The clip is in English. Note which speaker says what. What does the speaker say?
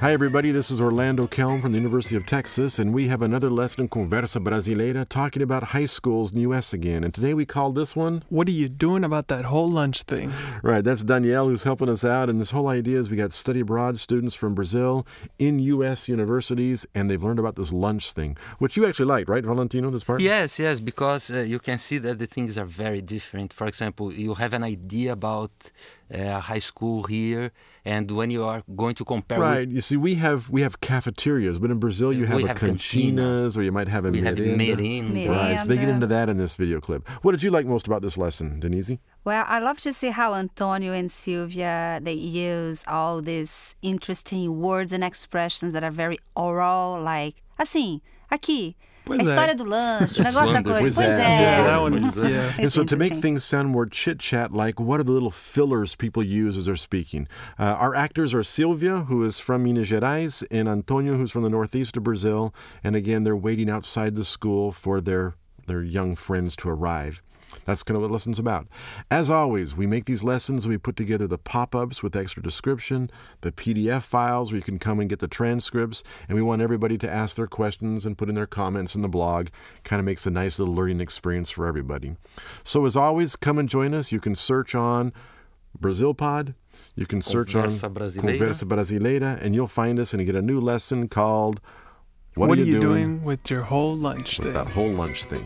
Speaker 1: Hi, everybody. This is Orlando Kelm from the University of Texas, and we have another lesson in Conversa Brasileira talking about high schools in the U.S. again. And today we call this one.
Speaker 2: What are you doing about that whole lunch thing?
Speaker 1: Right, that's Danielle who's helping us out. And this whole idea is we got study abroad students from Brazil in U.S. universities, and they've learned about this lunch thing, which you actually liked, right, Valentino, this part?
Speaker 3: Yes, yes, because uh, you can see that the things are very different. For example, you have an idea about uh, high school here, and when you are going to compare,
Speaker 1: Right.
Speaker 3: with,
Speaker 1: You see, we have we have cafeterias, but in Brazil you have
Speaker 3: We
Speaker 1: a
Speaker 3: have
Speaker 1: cantinas, or you might have a
Speaker 3: we have
Speaker 1: merenda.
Speaker 3: merenda.
Speaker 1: Right, so they get into that in this video clip. What did you like most about this lesson, Denise?
Speaker 4: Well, I love to see how Antonio and Silvia they use all these interesting words and expressions that are very oral, like assim, aqui,
Speaker 2: Pois
Speaker 4: a
Speaker 2: é.
Speaker 4: história do lanche, o negócio da coisa.
Speaker 1: Pois
Speaker 4: Pois
Speaker 1: é.
Speaker 4: é.
Speaker 2: Yeah, that one.
Speaker 3: Pois é.
Speaker 2: Yeah.
Speaker 1: And so, to make things sound more chit chat like, what are the little fillers people use as they're speaking? Uh, our actors are Silvia, who is from Minas Gerais, and Antonio, who's from the northeast of Brazil. And again, they're waiting outside the school for their, their young friends to arrive. That's kind of what lesson's about. As always, we make these lessons, we put together the pop ups with extra description, the PDF files where you can come and get the transcripts, and we want everybody to ask their questions and put in their comments in the blog. Kind of makes a nice little learning experience for everybody. So, as always, come and join us. You can search on BrazilPod, you can search
Speaker 3: Conversa
Speaker 1: on
Speaker 3: Brasileira.
Speaker 1: Conversa Brasileira, and you'll find us and get a new lesson called
Speaker 2: what, what are, you, doing, doing, with your whole lunch thing?
Speaker 1: That whole lunch thing.